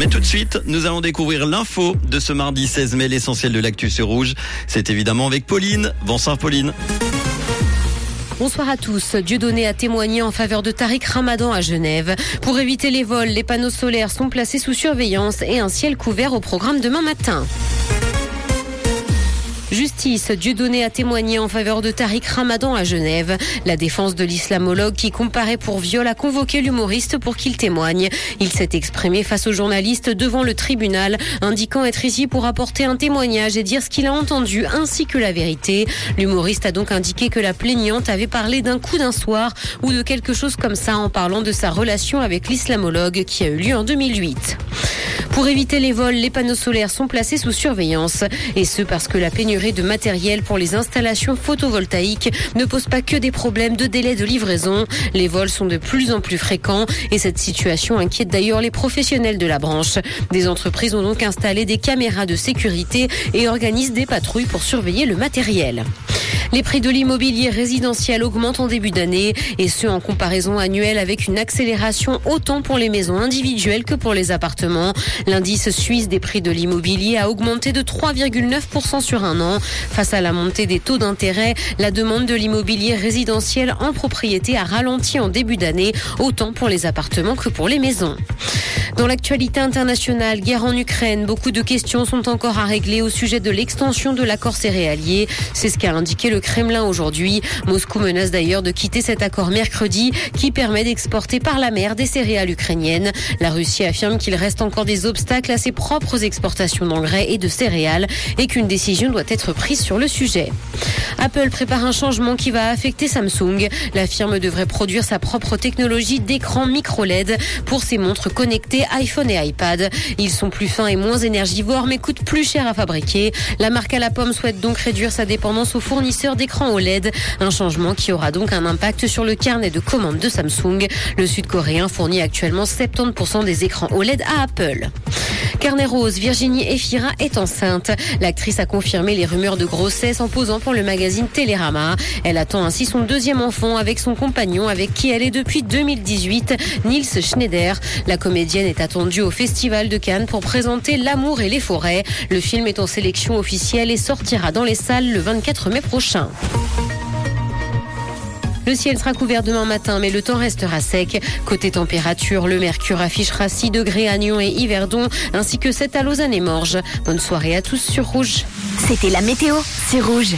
Mais tout de suite, nous allons découvrir l'info de ce mardi 16 mai, l'essentiel de l'actu sur Rouge. C'est évidemment avec Pauline. Bonsoir Pauline. Bonsoir à tous. Dieudonné a témoigné en faveur de Tariq Ramadan à Genève. Pour éviter les vols, les panneaux solaires sont placés sous surveillance et un ciel couvert au programme demain matin. Justice, Dieudonné a témoigné en faveur de Tariq Ramadan à Genève. La défense de l'islamologue qui comparait pour viol a convoqué l'humoriste pour qu'il témoigne. Il s'est exprimé face aux journalistes devant le tribunal, indiquant être ici pour apporter un témoignage et dire ce qu'il a entendu ainsi que la vérité. L'humoriste a donc indiqué que la plaignante avait parlé d'un coup d'un soir ou de quelque chose comme ça en parlant de sa relation avec l'islamologue qui a eu lieu en 2008. Pour éviter les vols, les panneaux solaires sont placés sous surveillance. Et ce parce que la pénurie de matériel pour les installations photovoltaïques ne pose pas que des problèmes de délai de livraison. Les vols sont de plus en plus fréquents et cette situation inquiète d'ailleurs les professionnels de la branche. Des entreprises ont donc installé des caméras de sécurité et organisent des patrouilles pour surveiller le matériel. Les prix de l'immobilier résidentiel augmentent en début d'année et ce en comparaison annuelle avec une accélération autant pour les maisons individuelles que pour les appartements. L'indice suisse des prix de l'immobilier a augmenté de 3,9% sur un an. Face à la montée des taux d'intérêt, la demande de l'immobilier résidentiel en propriété a ralenti en début d'année, autant pour les appartements que pour les maisons. Dans l'actualité internationale, guerre en Ukraine, beaucoup de questions sont encore à régler au sujet de l'extension de l'accord céréalier. C'est ce qu'a indiqué le Kremlin aujourd'hui. Moscou menace d'ailleurs de quitter cet accord mercredi qui permet d'exporter par la mer des céréales ukrainiennes. La Russie affirme qu'il reste encore des obstacles à ses propres exportations d'engrais et de céréales et qu'une décision doit être prise sur le sujet. Apple prépare un changement qui va affecter Samsung. La firme devrait produire sa propre technologie d'écran micro-LED pour ses montres connectées iPhone et iPad. Ils sont plus fins et moins énergivores mais coûtent plus cher à fabriquer. La marque à la pomme souhaite donc réduire sa dépendance aux fournisseurs d'écrans OLED. Un changement qui aura donc un impact sur le carnet de commandes de Samsung. Le sud-coréen fournit actuellement 70% des écrans OLED à Apple. Carnet rose, Virginie Efira est enceinte. L'actrice a confirmé les rumeurs de grossesse en posant pour le magazine Télérama. Elle attend ainsi son deuxième enfant avec son compagnon avec qui elle est depuis 2018, Nils Schneider. La comédienne est attendue au Festival de Cannes pour présenter L'amour et les forêts. Le film est en sélection officielle et sortira dans les salles le 24 mai prochain. Le ciel sera couvert demain matin, mais le temps restera sec. Côté température, le mercure affichera 6 degrés à Nyon et Yverdon, ainsi que 7 à Lausanne et Morges. Bonne soirée à tous sur Rouge. C'était la météo, c'est Rouge.